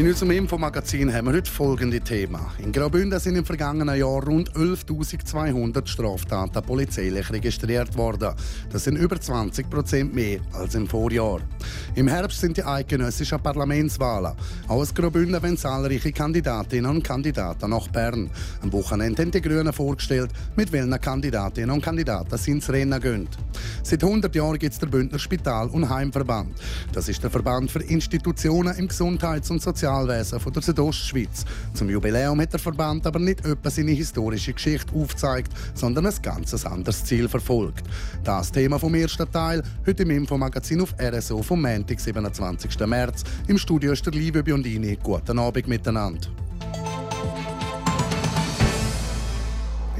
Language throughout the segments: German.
In unserem Infomagazin haben wir heute folgende Themen. In Graubünden sind im vergangenen Jahr rund 11.200 Straftaten polizeilich registriert worden. Das sind über 20 Prozent mehr als im Vorjahr. Im Herbst sind die eidgenössischen Parlamentswahlen. Auch aus Graubünden wollen zahlreiche Kandidatinnen und Kandidaten nach Bern. Am Wochenende haben die Grünen vorgestellt, mit welchen Kandidatinnen und Kandidaten sie ins Rennen gehen. Seit 100 Jahren gibt es den Bündner Spital- und Heimverband. Das ist der Verband für Institutionen im Gesundheits- und Sozial Sozialwesen von der Südostschweiz. Zum Jubiläum hat der Verband aber nicht etwa seine historische Geschichte aufgezeigt, sondern ein ganz anderes Ziel verfolgt. Das Thema vom ersten Teil, heute im Infomagazin auf RSO vom Montag, 27. März. Im Studio ist der Liebe Biondini. Guten Abend miteinander.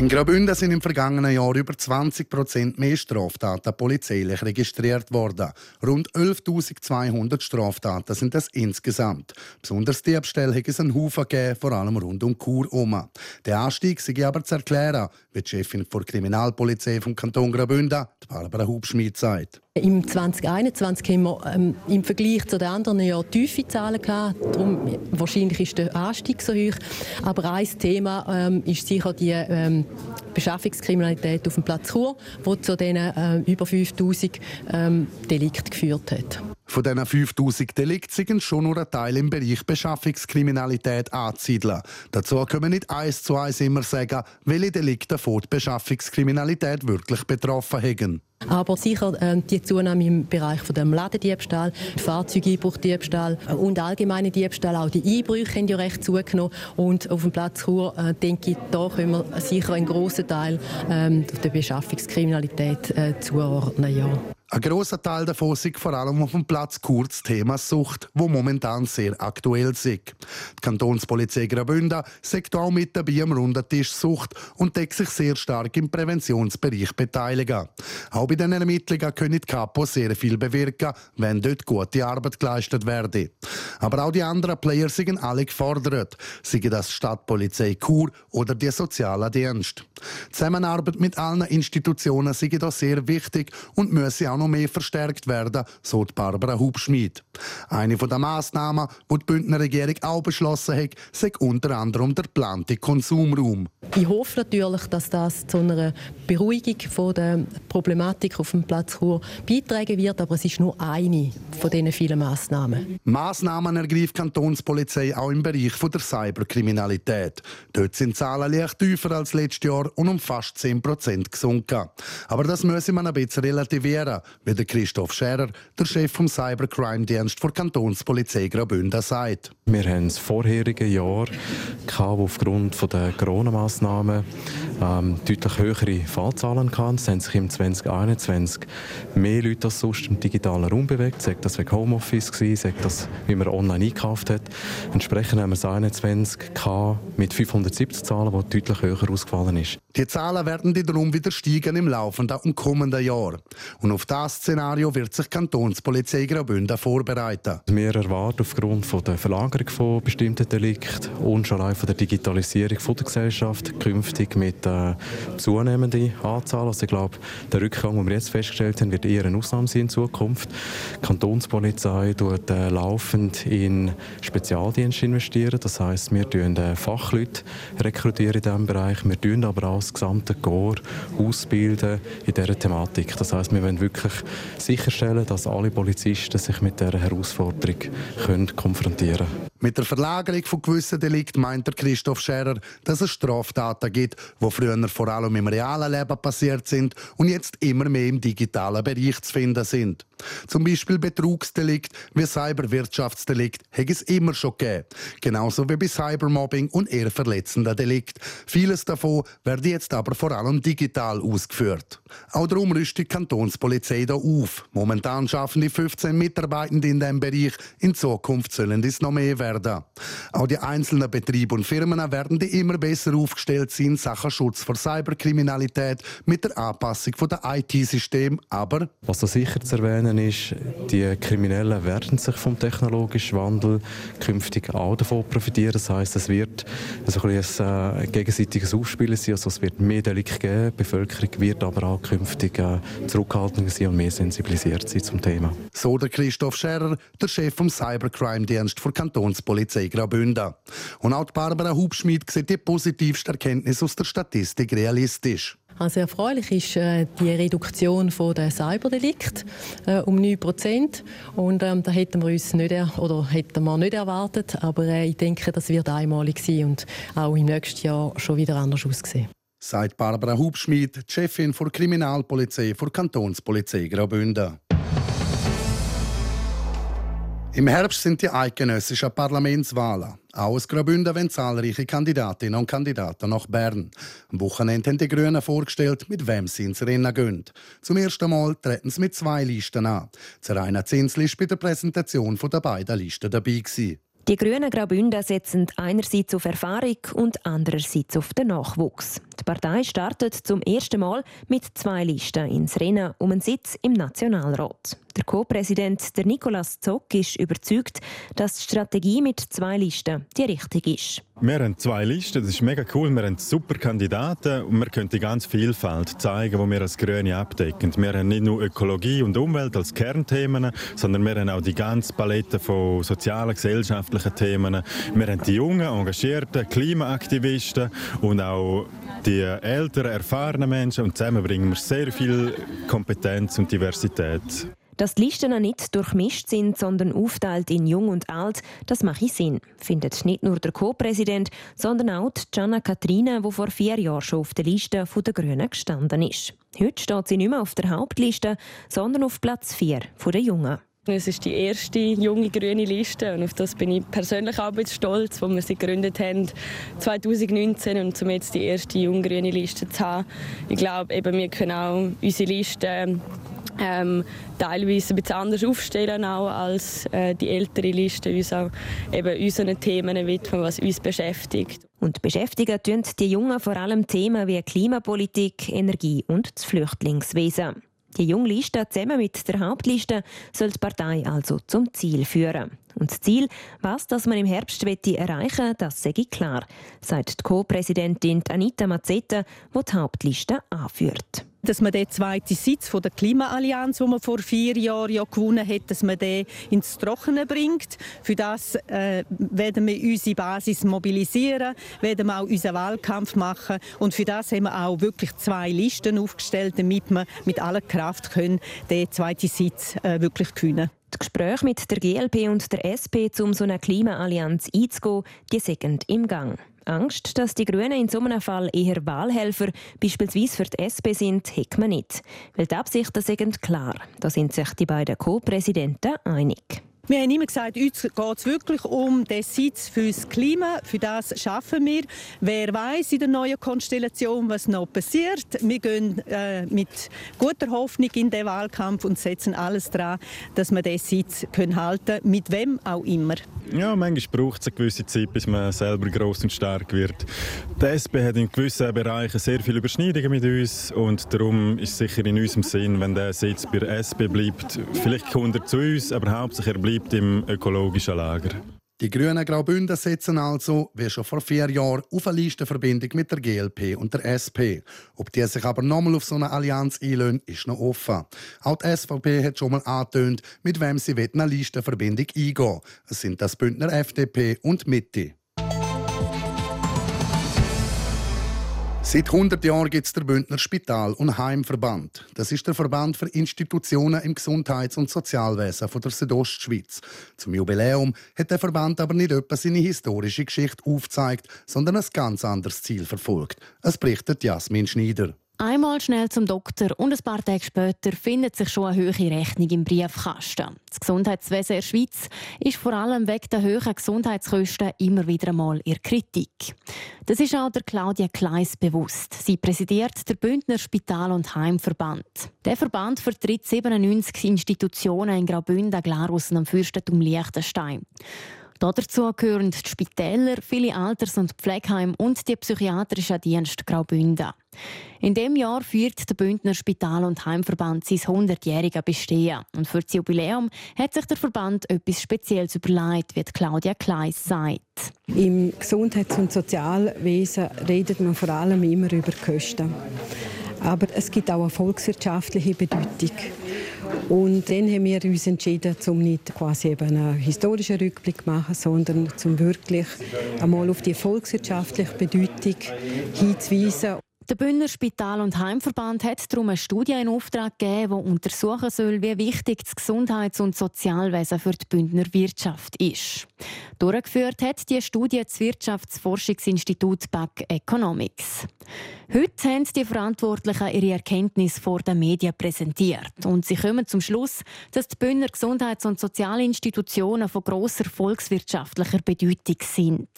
In Graubünden sind im vergangenen Jahr über 20 Prozent mehr Straftaten polizeilich registriert worden. Rund 11.200 Straftaten sind das insgesamt. Besonders Diebstähle hat es einen Haufen gegeben, vor allem rund um Chur herum. Der Anstieg sei aber zu erklären, wie die Chefin der Kriminalpolizei vom Kanton Graubünden, Barbara Hubschmid, sagt. Im 2021 haben wir ähm, im Vergleich zu den anderen Jahren tiefe Zahlen gehabt. Darum, wahrscheinlich ist der Anstieg so hoch. Aber ein Thema ähm, ist sicher die ähm, Beschaffungskriminalität auf dem Platz Chur, die zu diesen äh, über 5000 ähm, Delikten geführt hat. Von diesen 5000 Delikten sind schon nur ein Teil im Bereich Beschaffungskriminalität anzusiedeln. Dazu können wir nicht eins zu eins immer sagen, welche Delikte von Beschaffungskriminalität wirklich betroffen haben. Aber sicher äh, die Zunahme im Bereich von dem Ladendiebstahl, Fahrzeugeinbruchdiebstahl und allgemeine Diebstahl, auch die Einbrüche haben ja recht zugenommen. Und auf dem Platz Chur, äh, denke ich, da können wir sicher einen grossen Teil ähm, der Beschaffungskriminalität äh, zuordnen. Ja. Ein grosser Teil davon ist vor allem auf dem Platz kurz Thema Sucht, wo momentan sehr aktuell ist. Die Kantonspolizei Graubünden sagt auch mit dabei am runden Tisch Sucht und deckt sich sehr stark im Präventionsbereich beteiligen. Auch bei den Ermittlungen können die Kapo sehr viel bewirken, wenn dort gute Arbeit geleistet werde. Aber auch die anderen Player sind alle gefordert, sei das Stadtpolizei Chur oder die sozialen Dienst. Die Zusammenarbeit mit allen Institutionen sei da sehr wichtig und müsse auch noch mehr verstärkt werden, so Barbara Hubschmid. Eine der Massnahmen, die die Bündner Regierung auch beschlossen hat, sei unter anderem der geplante Konsumraum. Ich hoffe natürlich, dass das zu einer Beruhigung der Problematik auf dem Platz Chur beitragen wird, aber es ist nur eine von diesen vielen Massnahmen. Massnahmen ergreift die Kantonspolizei auch im Bereich der Cyberkriminalität. Dort sind die Zahlen leicht tiefer als letztes Jahr und um fast 10 Prozent gesunken. Aber das müsse man ein bisschen relativieren wie der Christoph Scherer, der Chef vom Cybercrime-Dienst der Kantonspolizei Graubünden, sagt. Wir haben das vorherige Jahr, wo aufgrund der Corona-Massnahmen ähm, deutlich höhere Fallzahlen hatten. Es haben sich im 2021 mehr Leute als sonst im digitalen Raum bewegt. Sagt das wegen Homeoffice gewesen, sagt das, wie man online eingekauft hat. Entsprechend haben wir es 21 mit 570 Zahlen, die deutlich höher ausgefallen ist. Die Zahlen werden darum wieder steigen im laufenden und kommenden Jahr. Und auf das Szenario wird sich die Kantonspolizei Graubünden vorbereiten. Wir erwarten aufgrund von der Verlagerung von bestimmten Delikten und schon allein von der Digitalisierung von der Gesellschaft künftig mit äh, zunehmenden Anzahl. Also ich glaube, der Rückgang, den wir jetzt festgestellt haben, wird eher eine Ausnahme sein in Zukunft. Die Kantonspolizei tut äh, laufend in Spezialdienste investieren. Das heißt, wir rekrutieren äh, Fachleute rekrutieren in diesem Bereich. Wir tun aber auch das gesamte Korps ausbilden in dieser Thematik. Das heißt, wir wollen wirklich sicherstellen, dass alle Polizisten sich mit dieser Herausforderung können konfrontieren können. Mit der Verlagerung von gewissen Delikten meint der Christoph Scherer, dass es Straftaten gibt, die früher vor allem im realen Leben passiert sind und jetzt immer mehr im digitalen Bereich zu finden sind. Zum Beispiel Betrugsdelikt wie Cyberwirtschaftsdelikt hat es immer schon gegeben. Genauso wie bei Cybermobbing und eher verletzenden Delikt. Vieles davon werde jetzt aber vor allem digital ausgeführt. Auch darum rüstet die Kantonspolizei da auf. Momentan schaffen die 15 Mitarbeitende in diesem Bereich. In Zukunft sollen es noch mehr werden. Auch die einzelnen Betriebe und Firmen werden die immer besser aufgestellt sein in Sachen Schutz vor Cyberkriminalität mit der Anpassung der IT-System. Aber was da sicher zu erwähnen ist, die Kriminellen werden sich vom technologischen Wandel künftig auch davon profitieren. Das heißt, es wird also ein, ein äh, gegenseitiges Aufspielen sein. Also es wird mehr Delikte geben. Die Bevölkerung wird aber auch künftig äh, zurückhaltender sein und mehr sensibilisiert sein zum Thema. So der Christoph Scherer, der Chef vom Cybercrime-Dienst der Kantonspolizei Graubünden. Und auch Barbara Hubschmidt sieht die positivste Erkenntnis aus der Statistik realistisch. Also erfreulich ist äh, die Reduktion von der Cyberdelikt äh, um 9 Prozent und ähm, da hätten wir uns nicht oder hätten wir nicht erwartet, aber äh, ich denke, das wird einmalig sein und auch im nächsten Jahr schon wieder anders aussehen. Sagt Barbara Hubschmidt, Chefin der Kriminalpolizei der Kantonspolizei Graubünden. Im Herbst sind die eidgenössischen Parlamentswahlen. Auch aus Graubünden wollen zahlreiche Kandidatinnen und Kandidaten nach Bern. Am Wochenende haben die Grünen vorgestellt, mit wem sie ins Rennen gehen. Zum ersten Mal treten sie mit zwei Listen an. Zeraina Zinsli war bei der Präsentation der beiden Listen dabei. Die Grünen Graubünden setzen einerseits auf Erfahrung und andererseits auf den Nachwuchs. Die Partei startet zum ersten Mal mit zwei Listen ins Rennen um einen Sitz im Nationalrat. Der Co-Präsident Nicolas Zock ist überzeugt, dass die Strategie mit zwei Listen die richtige ist. Wir haben zwei Listen, das ist mega cool. Wir haben super Kandidaten und wir können die ganze Vielfalt zeigen, die wir als Grüne abdecken. Wir haben nicht nur Ökologie und Umwelt als Kernthemen, sondern wir haben auch die ganze Palette von sozialen, gesellschaftlichen Themen. Wir haben die jungen, engagierten Klimaaktivisten und auch die älteren, erfahrenen Menschen und zusammen bringen wir sehr viel Kompetenz und Diversität. Dass die Listen nicht durchmischt sind, sondern aufteilt in Jung und Alt, das macht Sinn, findet nicht nur der Co-Präsident, sondern auch Gianna Katrina, die vor vier Jahren schon auf der Liste der Grünen gestanden ist. Heute steht sie nicht mehr auf der Hauptliste, sondern auf Platz 4 der Jungen. Es ist die erste junge grüne Liste und auf das bin ich persönlich auch stolz, wo wir sie gegründet haben 2019 und um jetzt die erste junge grüne Liste zu haben. Ich glaube, eben, wir können auch unsere Liste ähm, teilweise ein bisschen anders aufstellen auch als äh, die ältere Liste, uns auch eben unseren Themen widmen, was uns beschäftigt. Und beschäftigen tun die Jungen vor allem Themen wie Klimapolitik, Energie und das Flüchtlingswesen. Die Jungliste zusammen mit der Hauptliste soll die Partei also zum Ziel führen. Und das Ziel, was das man im Herbst erreichen will, das sei klar, sagt die Co-Präsidentin Anita Mazzetta, die die Hauptliste anführt dass man den zweiten Sitz von der Klimaallianz, den man vor vier Jahren ja gewonnen hat, dass man den ins Trockene bringt. Für das äh, werden wir unsere Basis mobilisieren, werden wir auch unseren Wahlkampf machen und für das haben wir auch wirklich zwei Listen aufgestellt, damit wir mit aller Kraft können den zweiten Sitz äh, wirklich gewinnen. Die Gespräche mit der GLP und der SP, um so eine Klimaallianz einzugehen, die sind im Gang. Angst, dass die Grünen in so einem Fall eher Wahlhelfer, beispielsweise für die SP sind, hat man nicht. Weil die Absichten sind klar. Da sind sich die beiden Co-Präsidenten einig. Wir haben immer gesagt, uns geht es wirklich um den Sitz fürs Klima. Für das schaffen wir. Wer weiß in der neuen Konstellation, was noch passiert. Wir gehen äh, mit guter Hoffnung in den Wahlkampf und setzen alles daran, dass wir diesen Sitz können halten mit wem auch immer. Ja, manchmal braucht es eine gewisse Zeit, bis man selber groß und stark wird. Die SP hat in gewissen Bereichen sehr viele Überschneidungen mit uns und darum ist es sicher in unserem Sinn, wenn der Sitz bei der SP bleibt. Vielleicht kommt er zu uns, aber hauptsächlich er bleibt bleibt im ökologischen Lager. Die Grünen Graubünden setzen also, wie schon vor vier Jahren, auf eine Listenverbindung mit der GLP und der SP. Ob die sich aber nochmal auf so eine Allianz einlösen, ist noch offen. Auch die SVP hat schon mal angetönt, mit wem sie eine Listenverbindung eingehen Es sind das Bündner FDP und Mitte. Seit 100 Jahren gibt es den Bündner Spital- und Heimverband. Das ist der Verband für Institutionen im Gesundheits- und Sozialwesen von der Südostschweiz. Zum Jubiläum hat der Verband aber nicht etwa seine historische Geschichte aufgezeigt, sondern ein ganz anderes Ziel verfolgt. Es berichtet Jasmin Schneider. Einmal schnell zum Doktor und ein paar Tage später findet sich schon eine höhere Rechnung im Briefkasten. Das Gesundheitswesen in der Schweiz ist vor allem wegen der hohen Gesundheitskosten immer wieder einmal in Kritik. Das ist auch der Claudia Kleis bewusst. Sie präsidiert der Bündner Spital- und Heimverband. Der Verband vertritt 97 Institutionen in Graubünden, Glarus und am Fürstentum Liechtenstein. Dazu gehören die Spitäler, viele Alters- und Pflegeheime und die psychiatrische Dienst Graubünden. In dem Jahr führt der Bündner Spital- und Heimverband sein 100-jähriges Bestehen. Und für das Jubiläum hat sich der Verband etwas Spezielles überlegt, wie Claudia Kleis sagt. Im Gesundheits- und Sozialwesen redet man vor allem immer über Kosten. Aber es gibt auch eine volkswirtschaftliche Bedeutung. Und dann haben wir uns entschieden, um nicht quasi eben einen historischen Rückblick zu machen, sondern zum wirklich einmal auf die volkswirtschaftliche Bedeutung hinzuweisen. Der Bündner Spital- und Heimverband hat darum eine Studie in Auftrag gegeben, die untersuchen soll, wie wichtig das Gesundheits- und Sozialwesen für die Bündner Wirtschaft ist. Durchgeführt hat die Studie das Wirtschaftsforschungsinstitut BAC Economics. Heute haben die Verantwortlichen ihre Erkenntnisse vor den Medien präsentiert. Und sie kommen zum Schluss, dass die Bündner Gesundheits- und Sozialinstitutionen von grosser volkswirtschaftlicher Bedeutung sind.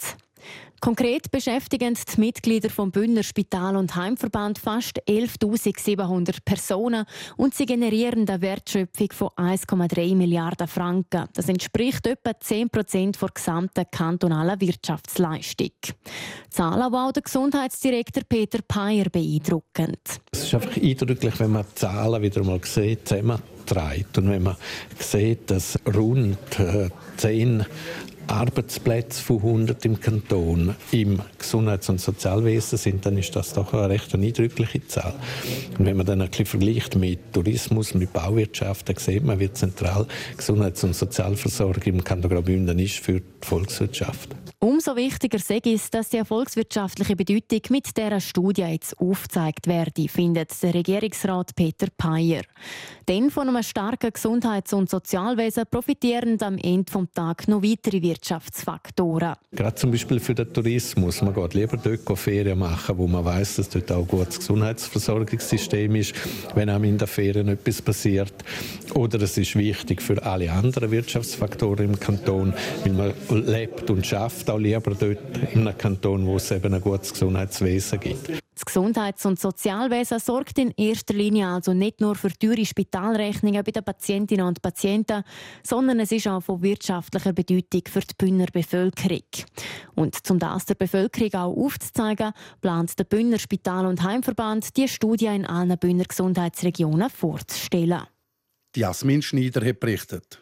Konkret beschäftigen die Mitglieder vom Bündner Spital- und Heimverband fast 11.700 Personen und sie generieren eine Wertschöpfung von 1,3 Milliarden Franken. Das entspricht etwa 10 Prozent der gesamten kantonalen Wirtschaftsleistung. Zahlen, die auch der Gesundheitsdirektor Peter Peyer beeindruckend. Es ist einfach eindrücklich, wenn man die Zahlen wieder mal sieht, zusammenträgt und wenn man sieht, dass rund 10 äh, Arbeitsplätze von 100 im Kanton im Gesundheits- und Sozialwesen sind, dann ist das doch eine recht eindrückliche Zahl. Und wenn man dann ein bisschen vergleicht mit Tourismus, mit Bauwirtschaft, dann sieht man, wie zentral Gesundheits- und Sozialversorgung im Kanton Graubünden ist für die Volkswirtschaft. Umso wichtiger sage ich, dass die volkswirtschaftliche Bedeutung mit dieser Studie jetzt aufgezeigt werde, findet der Regierungsrat Peter Peyer. Denn von einem starken Gesundheits- und Sozialwesen profitieren am Ende des Tages noch weitere Wirtschaftsfaktoren. Gerade zum Beispiel für den Tourismus. Man geht lieber dort Ferien machen, wo man weiß, dass dort auch ein gutes Gesundheitsversorgungssystem ist, wenn einem in den Ferien etwas passiert. Oder es ist wichtig für alle anderen Wirtschaftsfaktoren im Kanton, weil man lebt und schafft auch lieber dort in einem Kanton, wo es eben ein gutes Gesundheitswesen gibt. Das Gesundheits- und Sozialwesen sorgt in erster Linie also nicht nur für teure Spitalrechnungen bei den Patientinnen und Patienten, sondern es ist auch von wirtschaftlicher Bedeutung für die Bündner Bevölkerung. Und um das der Bevölkerung auch aufzuzeigen, plant der Bündner Spital- und Heimverband, die Studie in allen Bündner Gesundheitsregionen vorzustellen. Jasmin Schneider hat berichtet.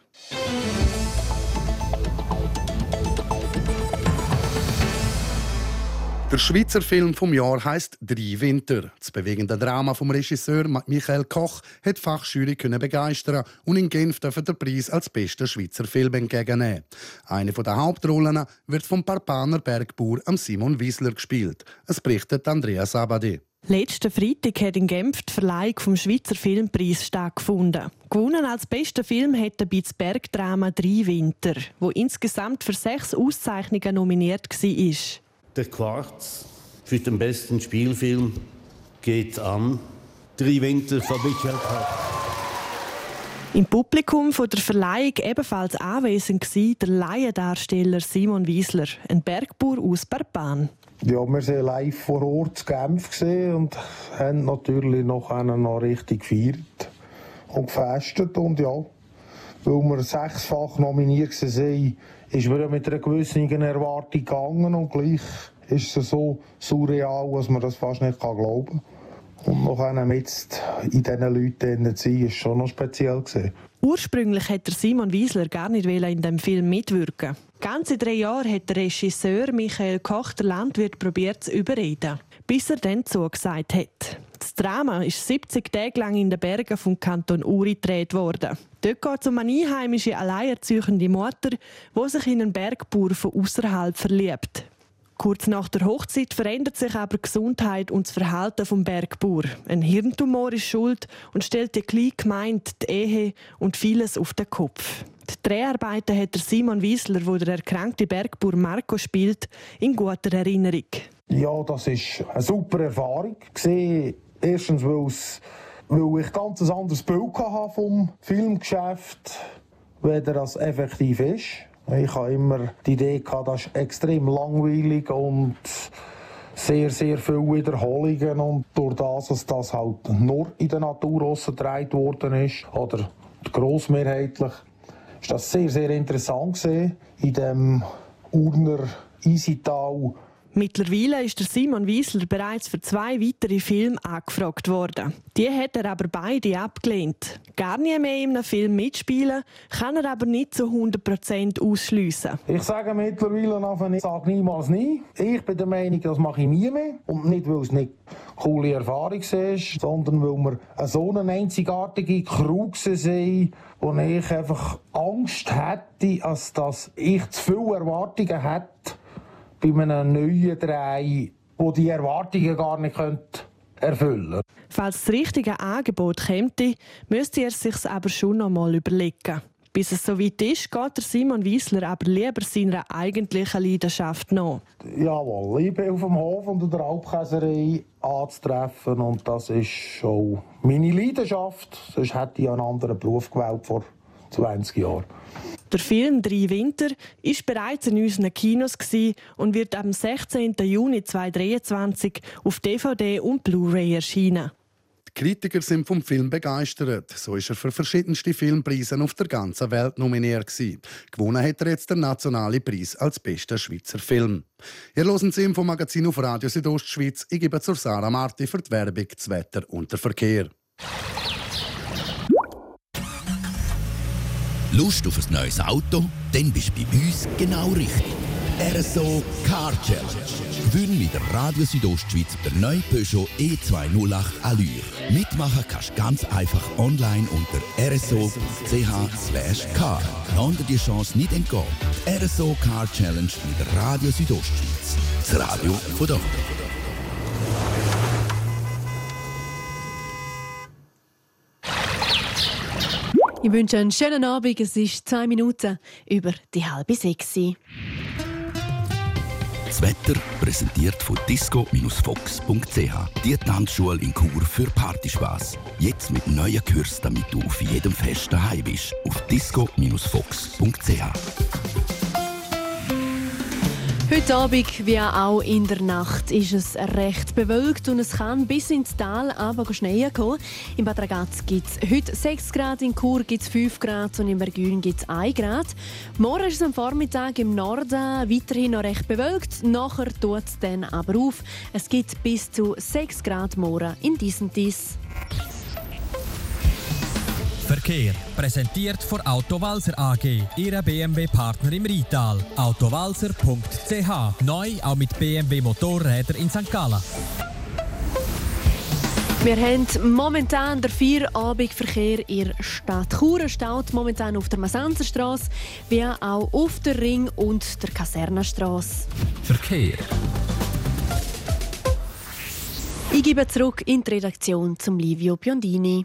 Der Schweizer Film vom Jahr heißt Drei Winter. Das bewegende Drama vom Regisseur Michael Koch hat die Fachjury können begeistern und in Genf dürfen den Preis als bester Schweizer Film entgegennehmen. Eine der Hauptrollen wird vom Parpaner Bergbauer Simon Wiesler gespielt. Es berichtet Andreas Abadi. Letzten Freitag hat in Genf die Verleihung vom Schweizer Filmpreis stattgefunden. Gewonnen als bester Film hat der Bergdrama «Drei Winter», wo insgesamt für sechs Auszeichnungen nominiert war. Der Quarz für den besten Spielfilm geht an Drei Winter von Michael Koch. Im Publikum von der Verleihung ebenfalls anwesend war der Laiendarsteller Simon Wiesler, ein Bergbauer aus Barpan. Ja, wir waren live vor Ort zu Genf und haben natürlich noch, noch richtig gefeiert und gefestet. Und ja, weil wir sechsfach nominiert waren, ist man mit einer gewissen Erwartung gegangen und gleich ist es so surreal, dass man das fast nicht glauben kann. Und noch einem jetzt in diesen Leuten zu sein, ist schon noch speziell gewesen. Ursprünglich hätte Simon Wiesler gar nicht in dem Film mitwirken. Ganze drei Jahre hat der Regisseur Michael Koch der Landwirt probiert zu überreden, bis er dann zugesagt hat. Das Drama ist 70 Tage lang in den Bergen vom Kanton Uri gedreht worden. Dort geht es um eine einheimische, alleinerziehende Mutter, die sich in einen Bergbauer von außerhalb verliebt. Kurz nach der Hochzeit verändert sich aber die Gesundheit und das Verhalten vom Bergbauer. Ein Hirntumor ist schuld und stellt die kleine Gemeinde, die Ehe und vieles auf den Kopf. Die Dreharbeiten hat Simon Wiesler, wo der erkrankte Bergbauer Marco spielt, in guter Erinnerung. Ja, das ist eine super Erfahrung. Erstens, weil ich ganz ein anderes Bild hatte vom Filmgeschäft, weder das effektiv ist. Ich habe immer die Idee gehabt, das ist extrem langweilig und sehr, sehr viele Wiederholungen und durch das, dass das halt nur in der Natur ausgetragen worden ist, oder grossmehrheitlich, ist das sehr, sehr interessant gesehen in dem Urner Isital Mittlerweile ist der Simon Wiesler bereits für zwei weitere Filme angefragt worden. Die hat er aber beide abgelehnt. Gar nie mehr in einem Film mitspielen, kann er aber nicht zu 100% ausschliessen. Ich sage mittlerweile einfach, ich sage niemals nie. Ich bin der Meinung, das mache ich nie mehr. Und nicht, weil es nicht coole Erfahrung ist, sondern weil wir so eine einzigartige Crew sind, wo ich einfach Angst hätte, dass ich zu viele Erwartungen hätte bei einem neuen Dreh, wo die Erwartungen gar nicht erfüllen könnte. Falls das richtige Angebot käme, müsste er sich aber schon noch mal überlegen. Bis es soweit ist, geht der Simon Wiesler aber lieber seiner eigentlichen Leidenschaft nach. Jawohl, ich bin auf dem Hof und der Alpkäserei anzutreffen und das ist schon meine Leidenschaft. Sonst hätte ich einen anderen Beruf gewählt vor 20 Jahren. Der Film «Drei Winter» war bereits in unseren Kinos und wird am 16. Juni 2023 auf DVD und Blu-ray erscheinen. Die Kritiker sind vom Film begeistert. So ist er für verschiedenste Filmpreise auf der ganzen Welt nominiert Gewonnen hat er jetzt den nationalen Preis als bester Schweizer Film. Ihr hören das Infomagazin auf Radio Südostschweiz. Ich gebe zur Sarah Marti für die Werbung, das Wetter und den Verkehr. Lust auf ein neues Auto? Dann bist du bei uns genau richtig. RSO Car Challenge. Gewinn mit der Radio Südostschweiz der neue Peugeot E208 Allure. Mitmachen kannst du ganz einfach online unter rso.ch car. Lass dir die Chance nicht entgehen. RSO Car Challenge mit der Radio Südostschweiz. Das Radio von dort. Ich wünsche einen schönen Abend. Es ist zwei Minuten über die halbe sechs. Das Wetter präsentiert von disco-fox.ch. Die Tanzschule in Chur für Partyspaß. Jetzt mit neuen Kurs, damit du auf jedem Fest daheim bist. Auf disco-fox.ch. Heute Abend wie auch in der Nacht ist es recht bewölkt und es kann bis ins Tal aber schneien kommen. In Bad Ragaz gibt es heute 6 Grad, in Chur gibt es 5 Grad und in Bergün gibt es 1 Grad. Morgen ist es am Vormittag im Norden weiterhin noch recht bewölkt, nachher tut es dann aber auf. Es gibt bis zu 6 Grad morgen in diesem Dies. Verkehr. Präsentiert von Autowalzer AG, Ihrer BMW-Partner im Rital. Autowalzer.ch. Neu auch mit BMW Motorräder in St. Gallen. Wir haben momentan den Feierabendverkehr in der Stadt Chur. staut momentan auf der Masanzerstraße, wie auch auf der Ring und der Kasernenstraße. Verkehr. Ich gebe zurück in die Redaktion zum Livio Biondini.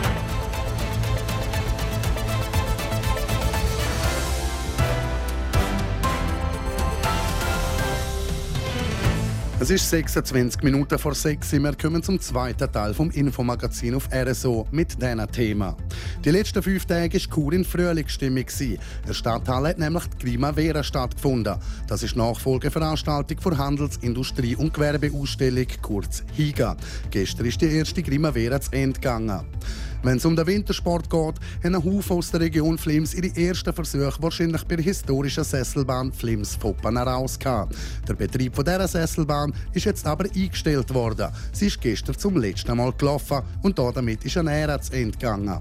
Es ist 26 Minuten vor 6 Wir kommen zum zweiten Teil vom Infomagazin auf RSO mit diesem Thema. Die letzten fünf Tage war Kur in Frühlingsstimmung. In der Stadthalle hat nämlich die Primavera stattgefunden. Das ist Nachfolgeveranstaltung für Handels-, Industrie- und Gewerbeausstellung, kurz HIGA. Gestern ist die erste Primavera zu Ende gegangen. Wenn es um den Wintersport geht, haben ein Haufen aus der Region Flims ihre ersten Versuche wahrscheinlich bei der historischen Sesselbahn Flims-Foppen herausgehabt. Der Betrieb dieser Sesselbahn ist jetzt aber eingestellt worden. Sie ist gestern zum letzten Mal gelaufen und damit ist ein Ära zu Ende gegangen.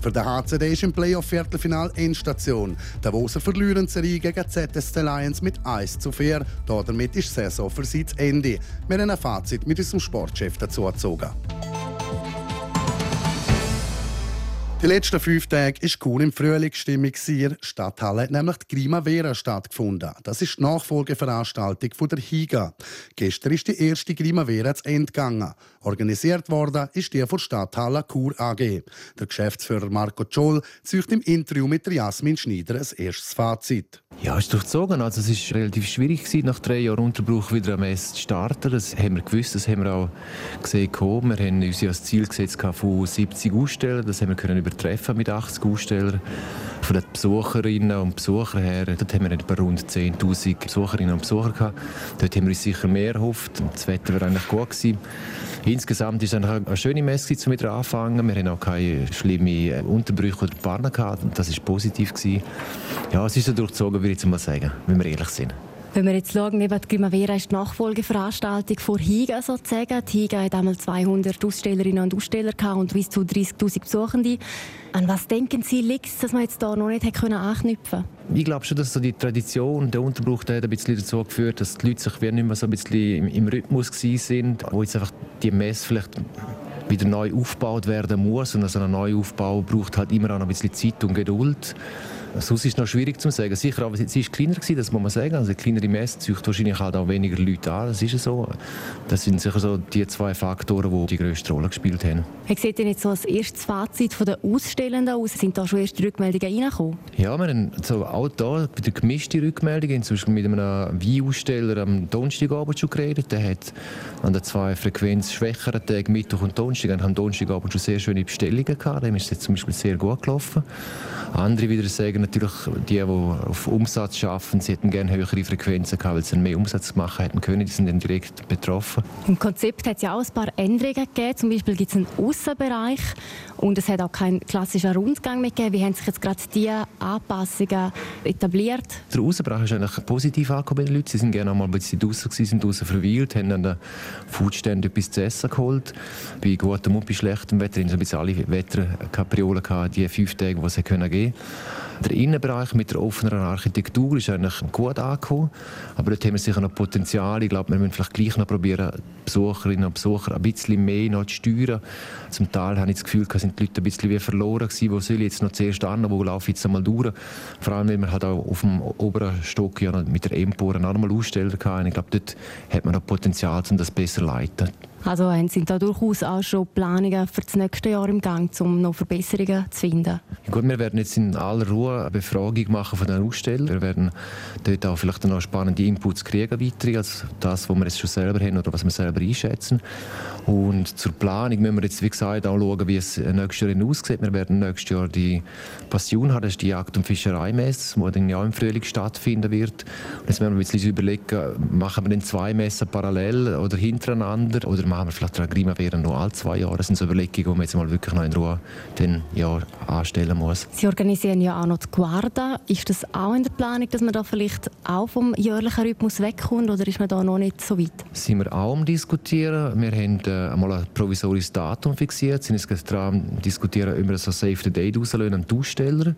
Für den HCD ist im Playoff-Viertelfinal Endstation. Der Woser verlieren Serie gegen ZSC Lions mit 1 zu 4. Damit ist die Saison für sie zu Ende. Wir haben ein Fazit mit unserem Sportchef dazu gezogen. Die letzten fünf Tage war cool im Frühlingsstimmung. In Stadthalle hat nämlich die Primavera stattgefunden. Das ist die Nachfolgeveranstaltung der HIGA. Gestern ist die erste Primavera zu Ende gegangen. Organisiert worden ist die von Stadthalle Kur AG. Der Geschäftsführer Marco Scholl zieht im Interview mit Jasmin Schneider ein erstes Fazit. Ja, es ist durchzogen. Also es ist relativ schwierig gewesen, nach drei Jahren Unterbruch wieder am Messe zu starten. Das haben wir gewusst, das haben wir auch gesehen. Wir haben uns als Ziel gesetzt von 70 Ausstellern. Das haben wir können übertreffen mit 80 Ausstellern. Von den Besucherinnen und Besuchern her, dort haben wir etwa rund 10'000 Besucherinnen und Besucher gehabt. Dort haben wir uns sicher mehr erhofft. Das Wetter war eigentlich gut gewesen. Insgesamt ist es eine schöne Messe zum wieder anfangen. Wir haben auch keine schlimmen Unterbrüche oder Pannen gehabt. Das war positiv. Ja, es ist so durchzogen, würde ich mal sagen, wenn wir ehrlich sind. Wenn wir jetzt schauen, eben die Primavera ist die Nachfolgeveranstaltung von HIGA sozusagen. Die HIGA hat einmal 200 Ausstellerinnen und Aussteller und bis zu 30'000 Besuchende. An was denken Sie, liegt dass man jetzt da noch nicht anknüpfen Ich glaube schon, dass so die Tradition, der Unterbruch der hat ein bisschen dazu geführt, dass die Leute sich nicht mehr so ein bisschen im, Rhythmus sind, wo jetzt einfach die Messe vielleicht wieder neu aufgebaut werden muss. Und so ein Neuaufbau braucht halt immer auch noch ein bisschen Zeit und Geduld. Sonst ist es noch schwierig zu sagen. Sicher, aber sie war kleiner, gewesen, das muss man sagen. Also eine kleinere Messe zieht wahrscheinlich halt auch weniger Leute an. Das ist so. Das sind sicher so die zwei Faktoren, die die grösste Rolle gespielt haben. Wie sieht denn jetzt so als erstes Fazit von den Ausstellenden aus? Sind da schon erste Rückmeldungen reingekommen? Ja, wir haben so auch da wieder gemischte Rückmeldungen. Zum Beispiel mit einem Weinaussteller am Donnerstagabend schon geredet. Der hat an den zwei frequenzschwächeren Tagen, Mittwoch und Donnerstag, am Donnerstagabend schon sehr schöne Bestellungen gehabt. Dem ist es zum Beispiel sehr gut gelaufen. Andere wieder sagen natürlich, die, die auf Umsatz schaffen, sie hätten gerne höhere Frequenzen gehabt, weil sie mehr Umsatz machen hätten können. Die sind dann direkt betroffen. Im Konzept hat es ja auch ein paar Änderungen gegeben. Zum Beispiel gibt es einen Aussenbereich und es hat auch keinen klassischen Rundgang mehr gegeben. Wie haben sich jetzt gerade diese Anpassungen etabliert? Der Aussenbereich ist eigentlich positiv angekommen bei den Leuten. Sie sind gerne einmal ein bisschen draußen gewesen, sind draußen verweilt, haben an den Foodständen etwas zu essen geholt. Bei gutem und bei schlechtem Wetter haben sie ein bisschen alle Wetterkapriolen gehabt, die fünf Tage, die sie können geben der Innenbereich mit der offeneren Architektur ist eigentlich gut angekommen. Aber dort haben wir sicher noch Potenzial. Ich glaube, wir müssen vielleicht gleich noch probieren, Besucherinnen und Besucher ein bisschen mehr noch zu steuern. Zum Teil habe ich das Gefühl, sind die Leute ein bisschen wie verloren gewesen. Wo soll ich jetzt noch zuerst an? Wo laufe ich jetzt einmal durch? Vor allem, weil wir halt auch auf dem oberen Stock ja mit der Empore noch einmal Aussteller hatten. Ich glaube, dort hat man noch Potenzial, um das besser zu leiten. Also sind da durchaus auch schon Planungen für das nächste Jahr im Gang, um noch Verbesserungen zu finden? Gut, wir werden jetzt in aller Ruhe eine Befragung machen von den Ausstellern. Wir werden dort auch vielleicht noch spannende Inputs kriegen, weitere, als das, was wir jetzt schon selber haben oder was wir selber einschätzen. Und zur Planung müssen wir jetzt, wie gesagt, auch schauen, wie es nächstes Jahr aussieht. Wir werden nächstes Jahr die Passion haben, das ist die Jagd- und Fischereimesse, die dann ja im Frühling stattfinden wird. Und jetzt müssen wir bisschen überlegen, machen wir denn zwei Messen parallel oder hintereinander oder machen wir vielleicht Primavera nur alle zwei Jahre. Das sind so Überlegungen, die man jetzt mal wirklich noch in Ruhe dann, ja, anstellen muss. Sie organisieren ja auch noch die Guarda. Ist das auch in der Planung, dass man da vielleicht auch vom jährlichen Rhythmus wegkommt oder ist man da noch nicht so weit? Sind wir auch am diskutieren. Wir haben äh, einmal ein provisorisches Datum fixiert, sind jetzt dran diskutieren, ob wir so Save the Date rauslösen an die Aussteller.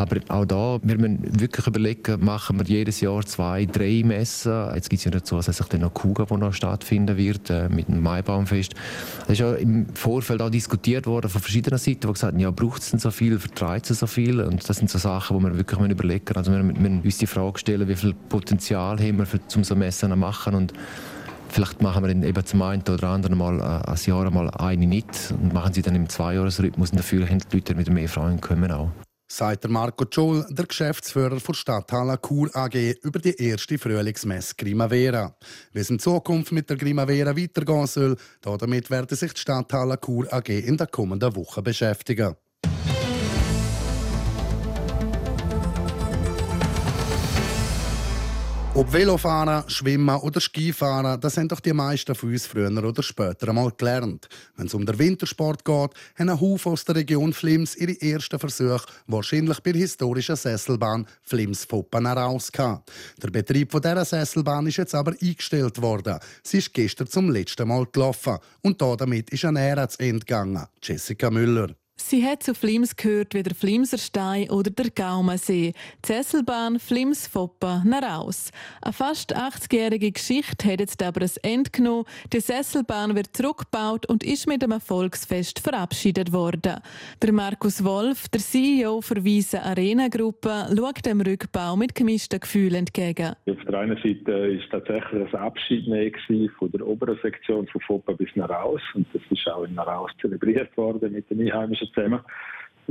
Aber auch da, wir müssen wirklich überlegen, machen wir jedes Jahr zwei, drei Messen. Jetzt gibt es ja nicht zusätzlich dann noch Kuga, die noch stattfinden wird, äh, mit dem Maibaumfest. Das ist ja im Vorfeld auch diskutiert worden von verschiedenen Seiten, die gesagt haben, ja, braucht es denn so viel, vertreibt es so viel? Und das sind so Sachen, die wir wirklich überlegen müssen. Also wir müssen uns die Frage stellen, wie viel Potenzial haben wir, für, um so Messen zu machen und Vielleicht machen wir dann eben zum einen oder anderen Mal äh, ein Jahr mal eine nicht und machen sie dann im Zweijahresrhythmus und dafür haben die Leute wieder mehr Freunde kommen auch sagt Marco Joel, der Geschäftsführer der Stadthalle Kur AG, über die erste Frühlingsmesse Grimavera. Wie es in Zukunft mit der Grimavera weitergehen soll, damit werden sich die Stadthalle Kur AG in der kommenden Woche beschäftigen. Ob Velofahren, Schwimmen oder Skifahren, das haben doch die meisten von uns früher oder später einmal gelernt. Wenn es um den Wintersport geht, haben Haufen aus der Region Flims ihre ersten Versuche wahrscheinlich bei der historischen Sesselbahn Flims-Foppen herausgehabt. Der Betrieb dieser Sesselbahn ist jetzt aber eingestellt worden. Sie ist gestern zum letzten Mal gelaufen und damit ist ein Ära zu Ende gegangen. Jessica Müller. Sie hat zu Flims gehört wie der Flimser Stein oder der Gaumensee. Die Sesselbahn Flims-Foppa Naraus. Eine fast 80-jährige Geschichte hat jetzt aber ein Ende genommen. Die Sesselbahn wird zurückgebaut und ist mit einem Volksfest verabschiedet worden. Der Markus Wolf, der CEO für Wiese Arena Gruppe, schaut dem Rückbau mit gemischten Gefühlen entgegen. Auf der einen Seite ist tatsächlich ein Abschied von der oberen Sektion von Foppa bis Naraus und das ist auch in Naraus zelebriert worden mit den Einheimischen zusammen,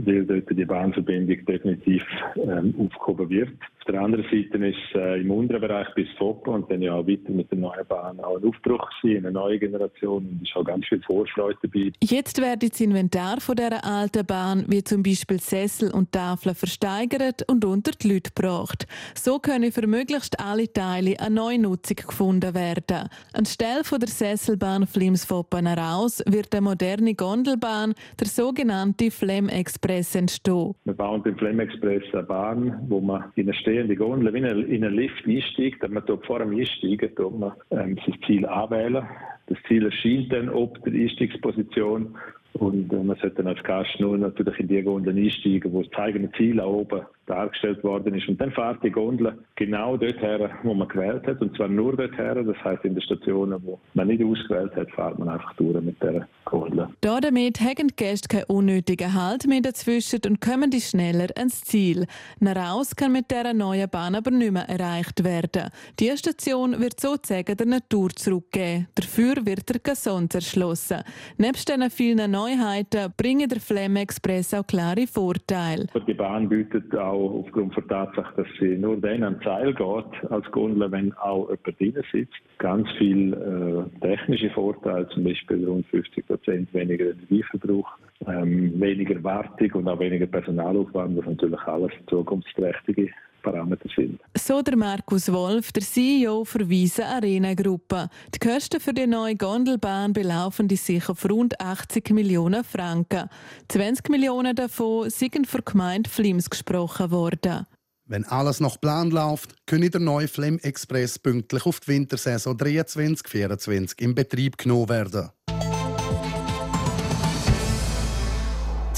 weil dort die Bahnverbindung definitiv ähm, aufgehoben wird. Auf der anderen Seite ist äh, im unteren Bereich bis Foppen und dann ja weiter mit der neuen Bahn auch ein Aufbruch gewesen, eine neue Generation und ist auch ganz viel Vorfreude dabei. Jetzt wird das Inventar von dieser alten Bahn, wie zum Beispiel Sessel und Tafeln, versteigert und unter die Leute gebracht. So können für möglichst alle Teile eine neue Nutzung gefunden werden. Anstelle von der Sesselbahn Flims-Foppen heraus wird eine moderne Gondelbahn, der sogenannte Flem Express, entstehen. Wir bauen den Flem Express eine Bahn, wo man in eine stehende Gondel, wie in einen Lift einsteigt, dann man dort vor dem Einsteigen tut man ähm, sein Ziel anwählen. Das Ziel erscheint dann ob der Einstiegsposition und äh, man sollte dann als Gast nur natürlich in die Gondel einsteigen, wo das eigene Ziel auch oben dargestellt worden ist. Und dann fährt die Gondel genau dorthin, wo man gewählt hat, und zwar nur dorthin. Das heißt in den Stationen, wo man nicht ausgewählt hat, fährt man einfach durch mit der Gondel. Damit haben die Gäste keinen unnötigen Halt mehr dazwischen und kommen die schneller ans Ziel. Raus kann mit dieser neuen Bahn aber nicht mehr erreicht werden. Die Station wird sozusagen der Natur zurückgeben. Dafür wird der Gasson erschlossen. Nebst diesen vielen Neuheiten bringen der Flemme Express auch klare Vorteile. Die Bahn bietet auch auch aufgrund der Tatsache, dass sie nur dann ans Seil geht als Gondel, wenn auch jemand drin sitzt. Ganz viele äh, technische Vorteile, zum Beispiel rund 50 Prozent weniger Energieverbrauch, ähm, weniger Wartung und auch weniger Personalaufwand, was natürlich alles zukunftsträchtige Parameter sind. So der Markus Wolf, der CEO für Wiese Arena Gruppe. Die Kosten für die neue Gondelbahn belaufen die sich auf rund 80 Millionen Franken. 20 Millionen davon sind für die Gemeinde Flims gesprochen worden. Wenn alles nach Plan läuft, kann der neue Flem Express pünktlich auf die Wintersaison 23-24 in Betrieb genommen werden.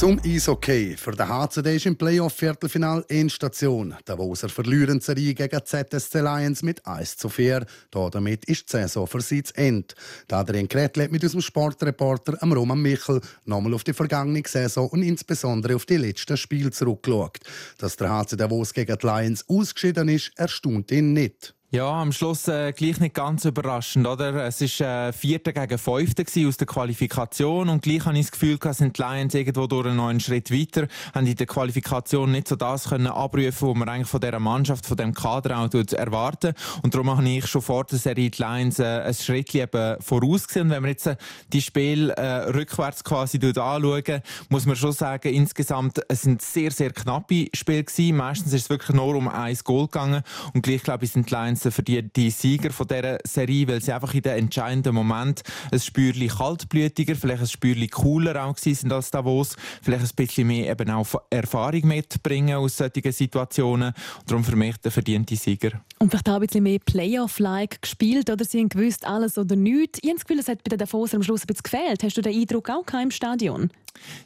Zum Eishockey. Für den HCD ist im Playoff-Viertelfinal Endstation. Davoser verlieren die Serie gegen ZSC Lions mit 1 zu 4. Damit ist die Saison für sie zu Ende. Adrian Kretl hat mit unserem Sportreporter Roman Michel nochmal auf die vergangene Saison und insbesondere auf die letzten Spiele zurückgeschaut. Dass der HC Davos gegen die Lions ausgeschieden ist, erstaunt ihn nicht. Ja, am Schluss äh, gleich nicht ganz überraschend, oder? Es war äh, Vierter gegen Fünfter aus der Qualifikation und gleich habe ich das Gefühl, dass sind die Lions irgendwo durch einen neuen Schritt weiter, haben in der Qualifikation nicht so das können abrufen, was man eigentlich von dieser Mannschaft, von dem Kader auch erwarten. Und darum habe ich schon vor der Serie die Lions äh, ein Schritt eben vorausgesehen. Und wenn wir jetzt äh, die Spiele äh, rückwärts quasi anschauen, muss man schon sagen, insgesamt es sind sehr, sehr knappe Spiele gewesen. Meistens ist es wirklich nur um ein Goal gegangen und gleich, glaube ich, sind die Lions für die, die Sieger von dieser Serie, weil sie einfach in den entscheidenden Moment ein Spürchen kaltblütiger, vielleicht ein Spürchen cooler auch sind als Davos, vielleicht ein bisschen mehr eben auch Erfahrung mitbringen aus solchen Situationen. Und darum für mich der verdiente Sieger. Und vielleicht auch ein bisschen mehr Playoff-like gespielt, oder? Sie haben gewusst, alles oder nichts. Ich habe das Gefühl, es hat bei den Davos am Schluss ein bisschen gefehlt. Hast du den Eindruck auch im Stadion?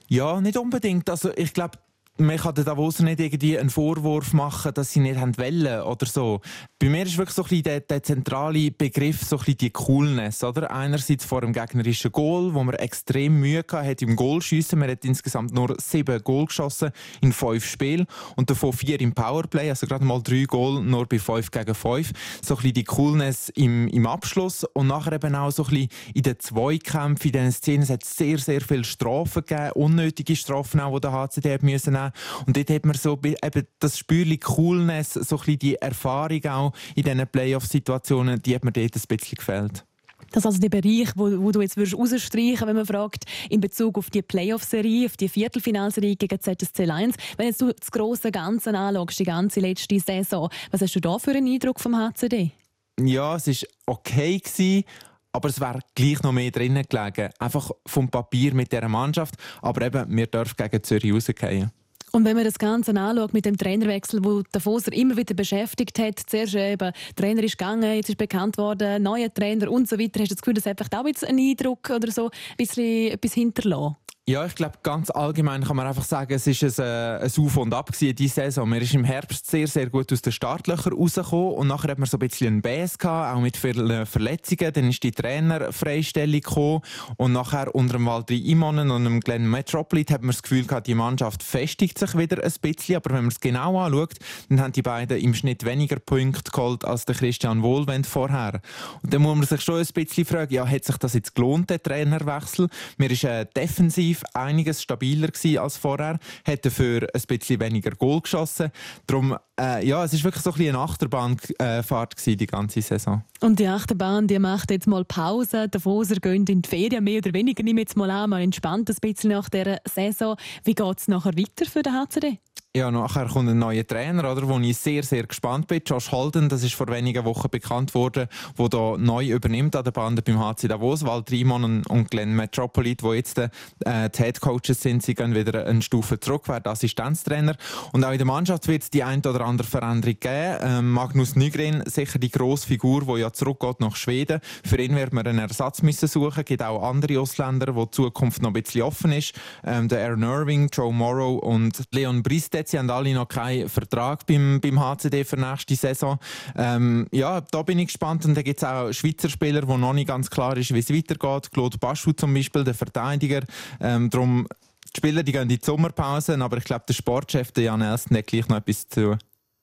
Ja, nicht unbedingt. Also ich glaube, man kann Davoser nicht irgendwie einen Vorwurf machen, dass sie nicht wollen oder so. Bei mir ist wirklich so ein der, der zentrale Begriff so ein die Coolness, oder? Einerseits vor dem gegnerischen Goal, wo man extrem Mühe hat im Goalschiessen. Man hat insgesamt nur sieben Goal geschossen in fünf Spielen und davon vier im Powerplay, also gerade mal drei Goal nur bei fünf gegen fünf. So ein bisschen die Coolness im, im Abschluss und nachher eben auch so ein in den Zweikämpfen, in diesen Szenen. Es hat sehr, sehr viele Strafen gegeben, unnötige Strafen auch, die der HCD hat müssen Und dort hat man so eben das Spürchen Coolness, so ein bisschen die Erfahrung auch in diesen Playoff-Situationen, die hat mir dort ein bisschen gefällt. Das ist also der Bereich, wo, wo du jetzt würdest rausstreichen wenn man fragt, in Bezug auf die Playoff-Serie, auf die Viertelfinalserie gegen ZSC Lions. Wenn jetzt du das große Ganze anschaust, die ganze letzte Saison, was hast du da für einen Eindruck vom HCD? Ja, es war okay gewesen, aber es wäre gleich noch mehr drinnen gelegen. Einfach vom Papier mit dieser Mannschaft. Aber eben, wir dürfen gegen Zürich rausgehen. Und wenn man das Ganze anschaut mit dem Trainerwechsel, wo der Foser immer wieder beschäftigt hat, zuerst eben, Trainer ist gegangen, jetzt ist bekannt worden, neuer Trainer und so weiter, hast du das Gefühl, das hat vielleicht auch jetzt einen Eindruck oder so, ein bisschen etwas hinterlassen? Ja, ich glaube, ganz allgemein kann man einfach sagen, es ist ein, äh, ein Auf und Ab diese Saison. Man ist im Herbst sehr, sehr gut aus den Startlöchern rausgekommen und nachher hat man so ein bisschen einen Bass gehabt, auch mit vielen Verletzungen. Dann ist die Trainerfreistellung gekommen und nachher unter dem Walter Imonen und dem Glenn Metropolit hat man das Gefühl gehabt, die Mannschaft festigt sich wieder ein bisschen. Aber wenn man es genau anschaut, dann haben die beiden im Schnitt weniger Punkte geholt als der Christian Wohlwend vorher. Und dann muss man sich schon ein bisschen fragen, ja, hat sich das jetzt gelohnt, der Trainerwechsel? Mir ist äh, defensiv defensiv einiges stabiler als vorher, hat dafür ein bisschen weniger Goal geschossen. Darum, äh, ja, es ist wirklich so ein eine Achterbahnfahrt die ganze Saison. Und die Achterbahn, die macht jetzt mal Pause. Der Foser geht in die Ferien, mehr oder weniger. Nimm jetzt mal an, man entspannt ein bisschen nach dieser Saison. Wie geht es nachher weiter für den HCD? Ja, nachher kommt ein neuer Trainer, oder, wo ich sehr, sehr gespannt bin. Josh Holden, das ist vor wenigen Wochen bekannt worden, wo da neu übernimmt an der Bande beim HC Davos. Walter Imon und Glenn Metropolit, wo jetzt äh, die Head Coaches sind, sie gehen wieder eine Stufe zurück, werden Assistenztrainer. Und auch in der Mannschaft wird es die ein oder andere Veränderung geben. Ähm, Magnus Nygren, sicher die grosse Figur, die ja zurückgeht nach Schweden. Für ihn wird man einen Ersatz müssen suchen. Es gibt auch andere Ausländer, wo die Zukunft noch ein bisschen offen ist. Ähm, der Aaron Irving, Joe Morrow und Leon Bristet jetzt. Sie haben alle noch keinen Vertrag beim, beim HCD für nächste Saison. Ähm, ja, da bin ich gespannt. Und da gibt es auch Schweizer Spieler, wo noch nicht ganz klar ist, wie es weitergeht. Claude Baschu zum Beispiel, der Verteidiger. Ähm, darum, die Spieler die gehen in die Sommerpause, aber ich glaube, der Sportchef, der Jan Elsten, hat gleich noch etwas zu.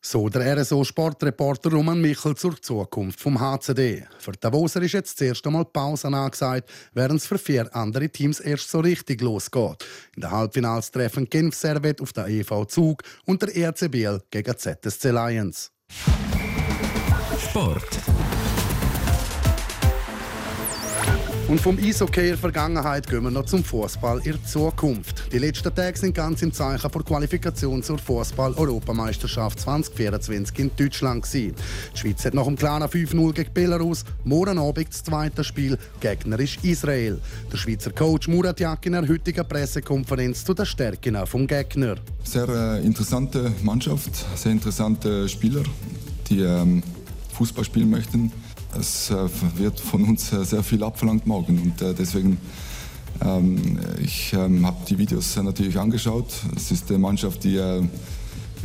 So der RSO-Sportreporter Roman Michel zur Zukunft vom HCD. Für Davoser ist jetzt das erste Mal Pause angesagt, während es für vier andere Teams erst so richtig losgeht. In der Halbfinals treffen Genf Servet auf der EV Zug und der RCBL gegen ZSC Lions. Sport. Und vom Eishockey in der Vergangenheit gehen wir noch zum Fußball in der Zukunft. Die letzten Tage sind ganz im Zeichen der Qualifikation zur Fußball-Europameisterschaft 2024 in Deutschland. Gewesen. Die Schweiz hat nach dem klaren 5-0 gegen Belarus morgen Abend das zweite Spiel. Gegner ist Israel. Der Schweizer Coach Murat Yakin in der heutigen Pressekonferenz zu den Stärken vom Gegner. Sehr äh, interessante Mannschaft, sehr interessante Spieler, die ähm, Fußball spielen möchten es äh, wird von uns äh, sehr viel abverlangt morgen und äh, deswegen ähm, ich ähm, habe die Videos natürlich angeschaut. Es ist eine Mannschaft, die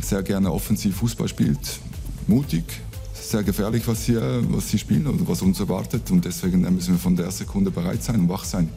sehr gerne offensiv Fußball spielt, mutig, sehr gefährlich, was sie, was sie spielen oder was uns erwartet und deswegen müssen wir von der Sekunde bereit sein und wach sein.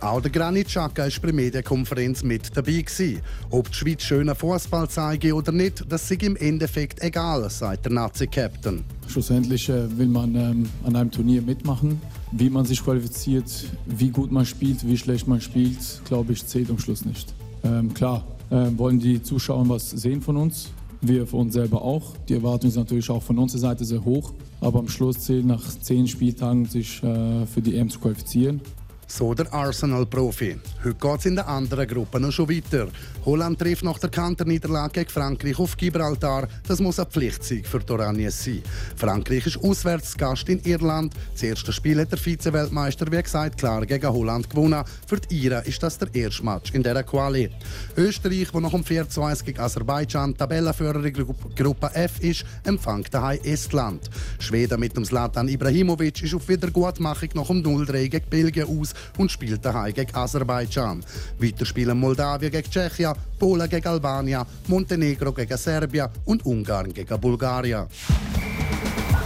Auch der Granit Xhaka war bei der Medienkonferenz mit dabei. Gewesen. Ob die Schweiz schönen Fußball zeige oder nicht, das sei im Endeffekt egal, sagt der Nazi-Captain. Schlussendlich äh, will man ähm, an einem Turnier mitmachen. Wie man sich qualifiziert, wie gut man spielt, wie schlecht man spielt, glaube ich, zählt am Schluss nicht. Ähm, klar, äh, wollen die Zuschauer was sehen von uns. Wir für uns selber auch. Die Erwartung ist natürlich auch von unserer Seite sehr hoch. Aber am Schluss zählt nach zehn Spieltagen sich äh, für die EM zu qualifizieren. So der Arsenal-Profi. Heute geht es in der anderen Gruppe noch schon weiter. Holland trifft nach der Kanterniederlage gegen Frankreich auf Gibraltar. Das muss eine Pflicht sein für Doranies sein. Frankreich ist Auswärtsgast in Irland. Das erste Spiel hat der Vize-Weltmeister, wie gesagt, klar gegen Holland gewonnen. Für die Iren ist das der erste Match in dieser Quali. Österreich, wo noch um 4 zu 1 gegen Aserbaidschan Tabellenführer in Gruppe F ist, empfängt daheim Estland. Schweden mit dem Zlatan Ibrahimovic ist auf Wiedergutmachung nach dem 0-3 gegen Belgien aus und spielt daheim gegen Aserbaidschan. Weiter spielen Moldawien gegen Tschechien, Polen gegen Albanien, Montenegro gegen Serbien und Ungarn gegen Bulgarien.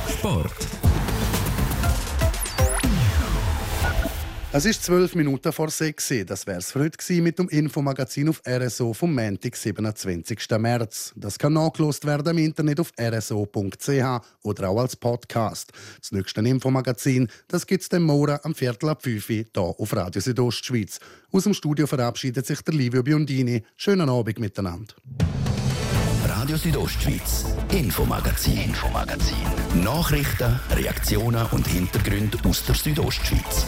Sport. Es ist zwölf Minuten vor sechs. Das wäre es für heute mit dem Infomagazin auf RSO vom Montag, 27. März. Das kann nachgelost werden im Internet auf rso.ch oder auch als Podcast. Das nächste Infomagazin gibt es den Morgen am Viertel ab 5 Uhr hier auf Radio Südostschweiz. Aus dem Studio verabschiedet sich der Livio Biondini. Schönen Abend miteinander. Radio Südostschweiz, Infomagazin, Infomagazin. Nachrichten, Reaktionen und Hintergründe aus der Südostschweiz.